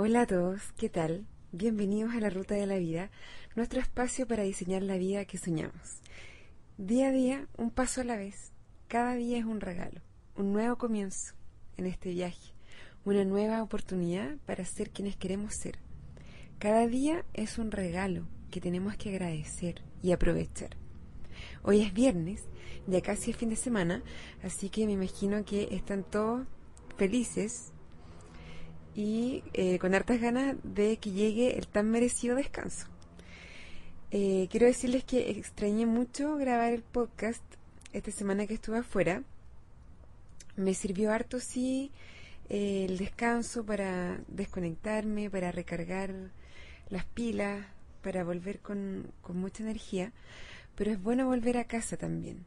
Hola a todos, ¿qué tal? Bienvenidos a la Ruta de la Vida, nuestro espacio para diseñar la vida que soñamos. Día a día, un paso a la vez. Cada día es un regalo, un nuevo comienzo en este viaje, una nueva oportunidad para ser quienes queremos ser. Cada día es un regalo que tenemos que agradecer y aprovechar. Hoy es viernes, ya casi es fin de semana, así que me imagino que están todos felices y eh, con hartas ganas de que llegue el tan merecido descanso. Eh, quiero decirles que extrañé mucho grabar el podcast esta semana que estuve afuera. Me sirvió harto, sí, eh, el descanso para desconectarme, para recargar las pilas, para volver con, con mucha energía, pero es bueno volver a casa también.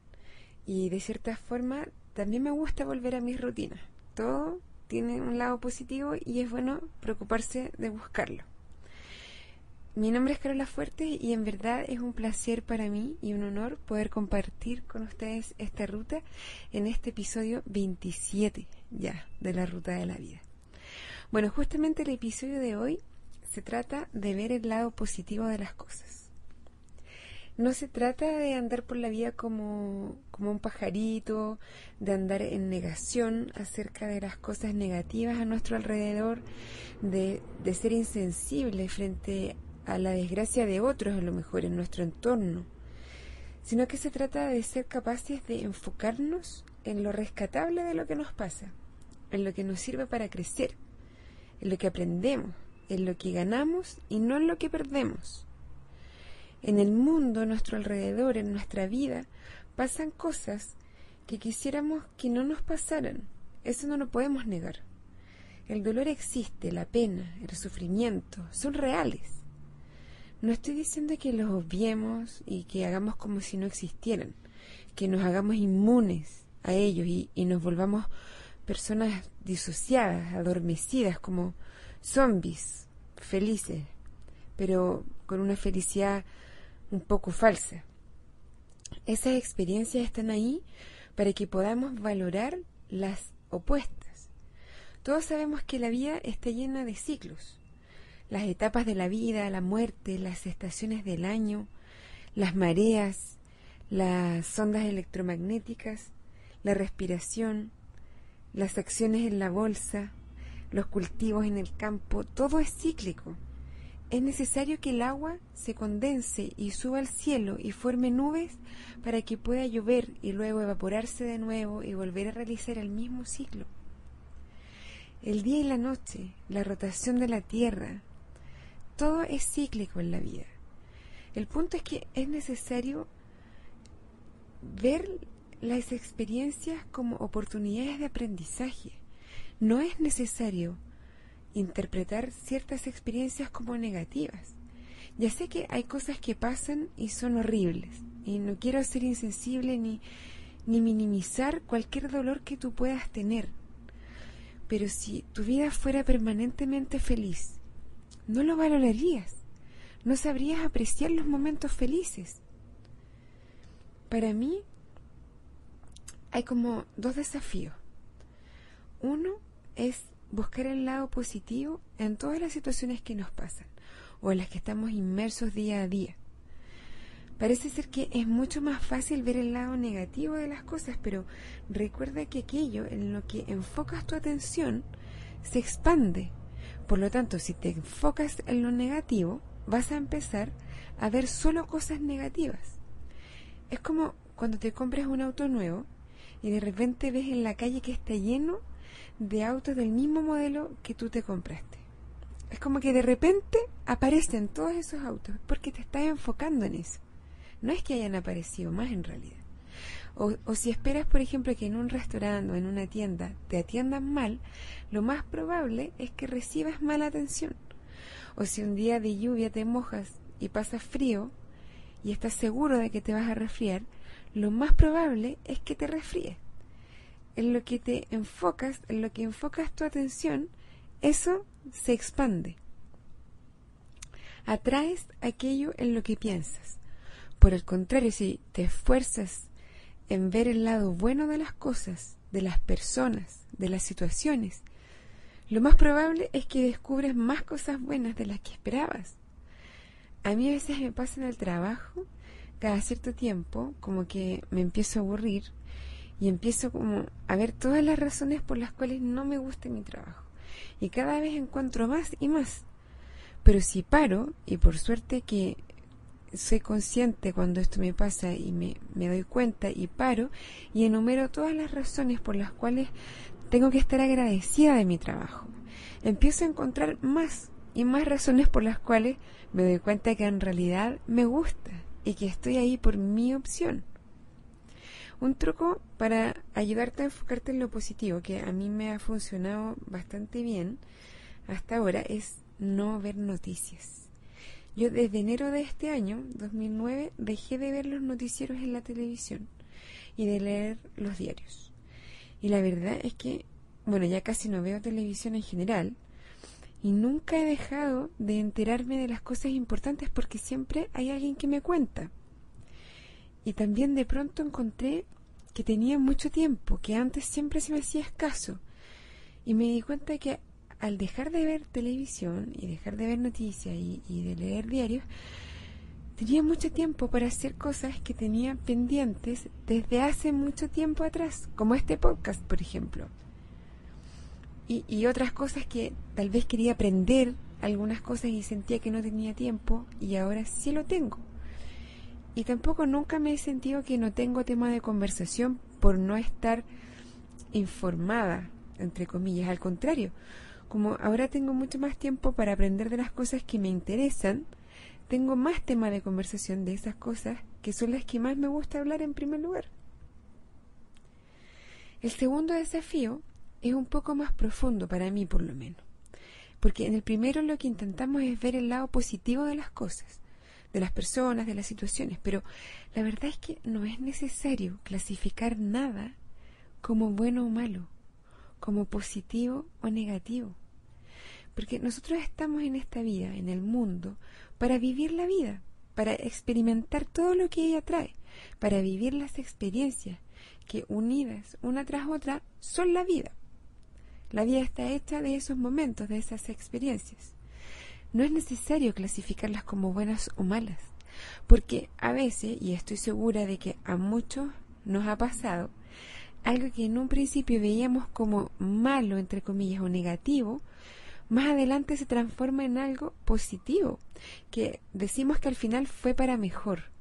Y de cierta forma también me gusta volver a mis rutinas. Todo tiene un lado positivo y es bueno preocuparse de buscarlo. Mi nombre es Carola Fuerte y en verdad es un placer para mí y un honor poder compartir con ustedes esta ruta en este episodio 27 ya de la ruta de la vida. Bueno, justamente el episodio de hoy se trata de ver el lado positivo de las cosas. No se trata de andar por la vida como, como un pajarito, de andar en negación acerca de las cosas negativas a nuestro alrededor, de, de ser insensible frente a la desgracia de otros, a lo mejor en nuestro entorno, sino que se trata de ser capaces de enfocarnos en lo rescatable de lo que nos pasa, en lo que nos sirve para crecer, en lo que aprendemos, en lo que ganamos y no en lo que perdemos en el mundo, a nuestro alrededor, en nuestra vida, pasan cosas que quisiéramos que no nos pasaran. Eso no lo podemos negar. El dolor existe, la pena, el sufrimiento, son reales. No estoy diciendo que los obviemos y que hagamos como si no existieran, que nos hagamos inmunes a ellos y, y nos volvamos personas disociadas, adormecidas, como zombies, felices, pero con una felicidad un poco falsa. Esas experiencias están ahí para que podamos valorar las opuestas. Todos sabemos que la vida está llena de ciclos. Las etapas de la vida, la muerte, las estaciones del año, las mareas, las ondas electromagnéticas, la respiración, las acciones en la bolsa, los cultivos en el campo, todo es cíclico es necesario que el agua se condense y suba al cielo y forme nubes para que pueda llover y luego evaporarse de nuevo y volver a realizar el mismo ciclo. El día y la noche, la rotación de la Tierra, todo es cíclico en la vida. El punto es que es necesario ver las experiencias como oportunidades de aprendizaje. No es necesario interpretar ciertas experiencias como negativas. Ya sé que hay cosas que pasan y son horribles, y no quiero ser insensible ni, ni minimizar cualquier dolor que tú puedas tener. Pero si tu vida fuera permanentemente feliz, no lo valorarías, no sabrías apreciar los momentos felices. Para mí hay como dos desafíos. Uno es buscar el lado positivo en todas las situaciones que nos pasan o en las que estamos inmersos día a día. Parece ser que es mucho más fácil ver el lado negativo de las cosas, pero recuerda que aquello en lo que enfocas tu atención se expande. Por lo tanto, si te enfocas en lo negativo, vas a empezar a ver solo cosas negativas. Es como cuando te compras un auto nuevo y de repente ves en la calle que está lleno de autos del mismo modelo que tú te compraste. Es como que de repente aparecen todos esos autos porque te estás enfocando en eso. No es que hayan aparecido más en realidad. O, o, si esperas, por ejemplo, que en un restaurante o en una tienda te atiendan mal, lo más probable es que recibas mala atención. O si un día de lluvia te mojas y pasas frío y estás seguro de que te vas a resfriar, lo más probable es que te resfríes en lo que te enfocas, en lo que enfocas tu atención, eso se expande. Atraes aquello en lo que piensas. Por el contrario, si te esfuerzas en ver el lado bueno de las cosas, de las personas, de las situaciones, lo más probable es que descubres más cosas buenas de las que esperabas. A mí a veces me pasa en el trabajo, cada cierto tiempo, como que me empiezo a aburrir y empiezo como a ver todas las razones por las cuales no me gusta mi trabajo. Y cada vez encuentro más y más. Pero si paro, y por suerte que soy consciente cuando esto me pasa y me, me, doy cuenta y paro y enumero todas las razones por las cuales tengo que estar agradecida de mi trabajo. Empiezo a encontrar más y más razones por las cuales me doy cuenta que en realidad me gusta y que estoy ahí por mi opción. Un truco para ayudarte a enfocarte en lo positivo, que a mí me ha funcionado bastante bien hasta ahora, es no ver noticias. Yo desde enero de este año, 2009, dejé de ver los noticieros en la televisión y de leer los diarios. Y la verdad es que, bueno, ya casi no veo televisión en general y nunca he dejado de enterarme de las cosas importantes porque siempre hay alguien que me cuenta. Y también de pronto encontré que tenía mucho tiempo, que antes siempre se me hacía escaso. Y me di cuenta que al dejar de ver televisión y dejar de ver noticias y, de leer diarios, tenía mucho tiempo para hacer cosas que tenía pendientes desde hace mucho tiempo atrás, como este podcast, por ejemplo. Y, otras cosas que tal vez quería aprender, algunas cosas y sentía que no tenía tiempo y ahora sí lo tengo. Y tampoco nunca me he sentido que no tengo tema de conversación por no estar informada, entre comillas, al contrario como ahora tengo mucho más tiempo para aprender de las cosas que me interesan, tengo más tema de conversación de esas cosas que son las que más me gusta hablar en primer lugar. El segundo desafío es un poco más profundo para mí por lo menos, porque en el primero lo que intentamos es ver el lado positivo de las cosas, de las personas, de las situaciones, pero la verdad es que no es necesario clasificar nada como bueno o malo, como positivo o negativo. Porque nosotros estamos en esta vida, en el mundo, para vivir la vida, para experimentar todo lo que ella trae, para vivir las experiencias que unidas una tras otra son la vida. La vida está hecha de esos momentos, de esas experiencias. No es necesario clasificarlas como buenas o malas, porque a veces, y estoy segura de que a muchos nos ha pasado, algo que en un principio veíamos como malo, entre comillas, o negativo, más adelante se transforma en algo positivo, que decimos que al final fue para mejor.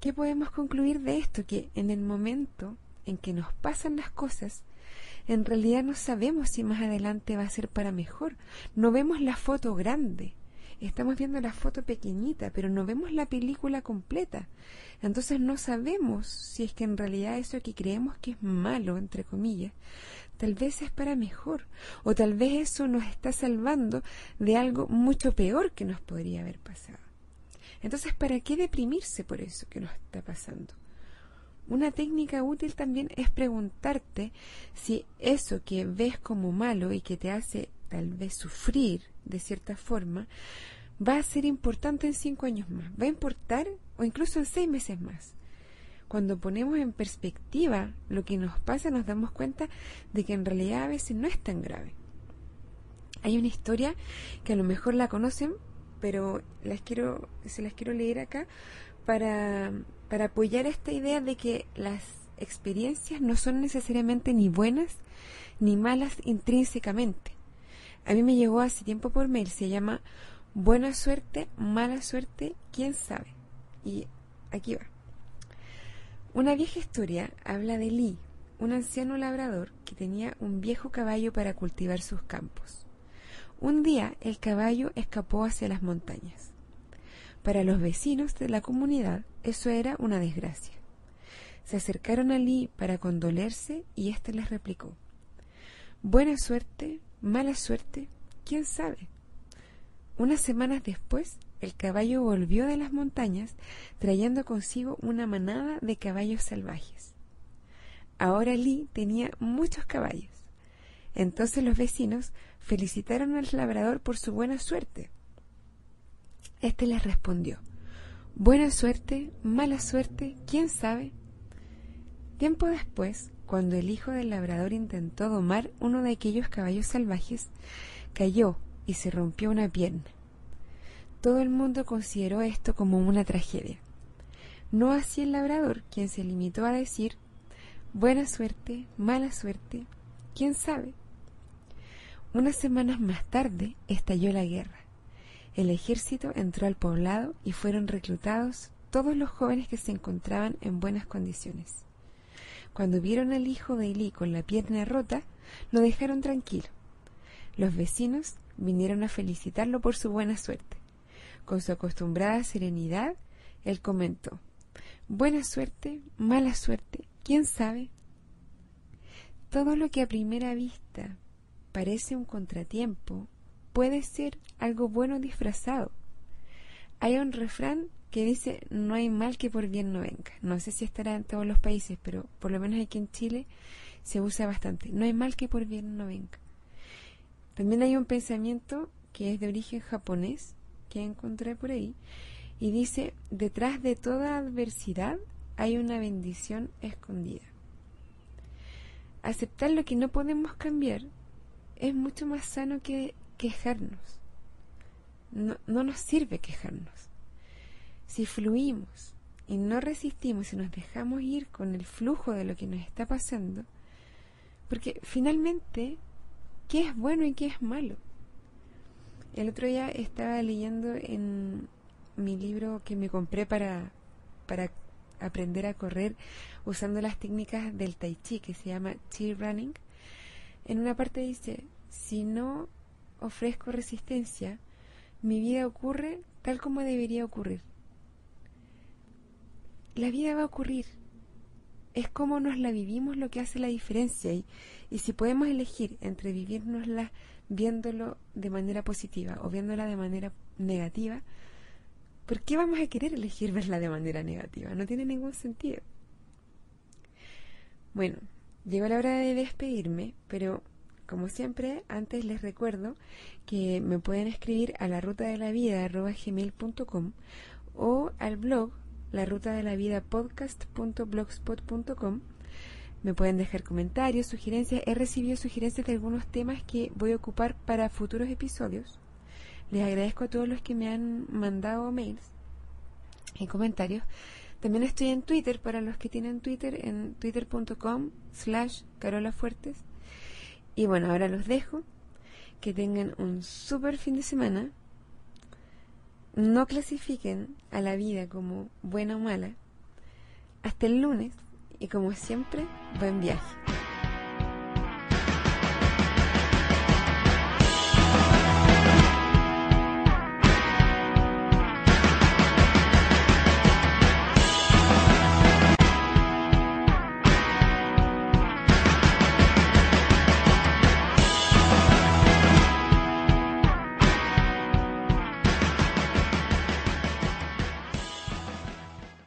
¿Qué podemos concluir de esto? Que en el momento en que nos pasan las cosas, en realidad no sabemos si más adelante va a ser para mejor. No vemos la foto grande. Estamos viendo la foto pequeñita, pero no vemos la película completa. Entonces no sabemos si es que en realidad eso que creemos que es malo, entre comillas, tal vez es para mejor, o tal vez eso nos está salvando de algo mucho peor que nos podría haber pasado. Entonces, ¿para qué deprimirse por eso que nos está pasando? Una técnica útil también es preguntarte si eso que ves como malo y que te hace tal vez sufrir de cierta forma, va a ser importante en cinco años más, va a importar o incluso en seis meses más cuando ponemos en perspectiva lo que nos pasa, nos damos cuenta de que en realidad a veces no es tan grave. Hay una historia que a lo mejor la conocen, pero se las quiero leer acá para, para apoyar esta idea de que las experiencias no son necesariamente ni buenas ni malas intrínsecamente. A mí me llegó hace tiempo por mail, se llama Buena suerte, mala suerte, quién sabe. Y aquí va. Una vieja historia habla de Lee, un anciano labrador que tenía un viejo caballo para cultivar sus campos. Un día el caballo escapó hacia las montañas. Para los vecinos de la comunidad eso era una desgracia. Se acercaron a Lee para condolerse y éste les replicó Buena suerte, mala suerte, quién sabe. Unas semanas después el caballo volvió de las montañas trayendo consigo una manada de caballos salvajes. Ahora Lee tenía muchos caballos. Entonces los vecinos felicitaron al labrador por su buena suerte. Este les respondió Buena suerte, mala suerte, quién sabe. Tiempo después, cuando el hijo del labrador intentó domar uno de aquellos caballos salvajes, cayó y se rompió una pierna. Todo el mundo consideró esto como una tragedia. No así el labrador, quien se limitó a decir buena suerte, mala suerte, quién sabe. Unas semanas más tarde estalló la guerra. El ejército entró al poblado y fueron reclutados todos los jóvenes que se encontraban en buenas condiciones. Cuando vieron al hijo de Eli con la pierna rota, lo dejaron tranquilo. Los vecinos vinieron a felicitarlo por su buena suerte. Con su acostumbrada serenidad, él comentó, Buena suerte, mala suerte, quién sabe. Todo lo que a primera vista parece un contratiempo puede ser algo bueno disfrazado. Hay un refrán que dice no hay mal que por bien no venga. No sé si estará en todos los países, pero por lo menos aquí en Chile se usa bastante. No hay mal que por bien no venga. También hay un pensamiento que es de origen japonés, que encontré por ahí, y dice, detrás de toda adversidad hay una bendición escondida. Aceptar lo que no podemos cambiar es mucho más sano que quejarnos. No, no nos sirve quejarnos. Si fluimos y no resistimos y nos dejamos ir con el flujo de lo que nos está pasando, porque finalmente, ¿qué es bueno y qué es malo? El otro día estaba leyendo en mi libro que me compré para, para aprender a correr usando las técnicas del tai chi que se llama chi running. En una parte dice, si no ofrezco resistencia, mi vida ocurre tal como debería ocurrir. La vida va a ocurrir. Es como nos la vivimos lo que hace la diferencia y, y si podemos elegir entre vivírnosla viéndolo de manera positiva o viéndola de manera negativa, ¿por qué vamos a querer elegir verla de manera negativa? No tiene ningún sentido. Bueno, llegó la hora de despedirme, pero como siempre, antes les recuerdo que me pueden escribir a la ruta de la vida gmail.com o al blog la ruta de la vida podcast.blogspot.com me pueden dejar comentarios, sugerencias. He recibido sugerencias de algunos temas que voy a ocupar para futuros episodios. Les agradezco a todos los que me han mandado mails y comentarios. También estoy en Twitter para los que tienen Twitter en twitter.com slash carolafuertes. Y bueno, ahora los dejo. Que tengan un super fin de semana. No clasifiquen a la vida como buena o mala. Hasta el lunes y como siempre, buen viaje.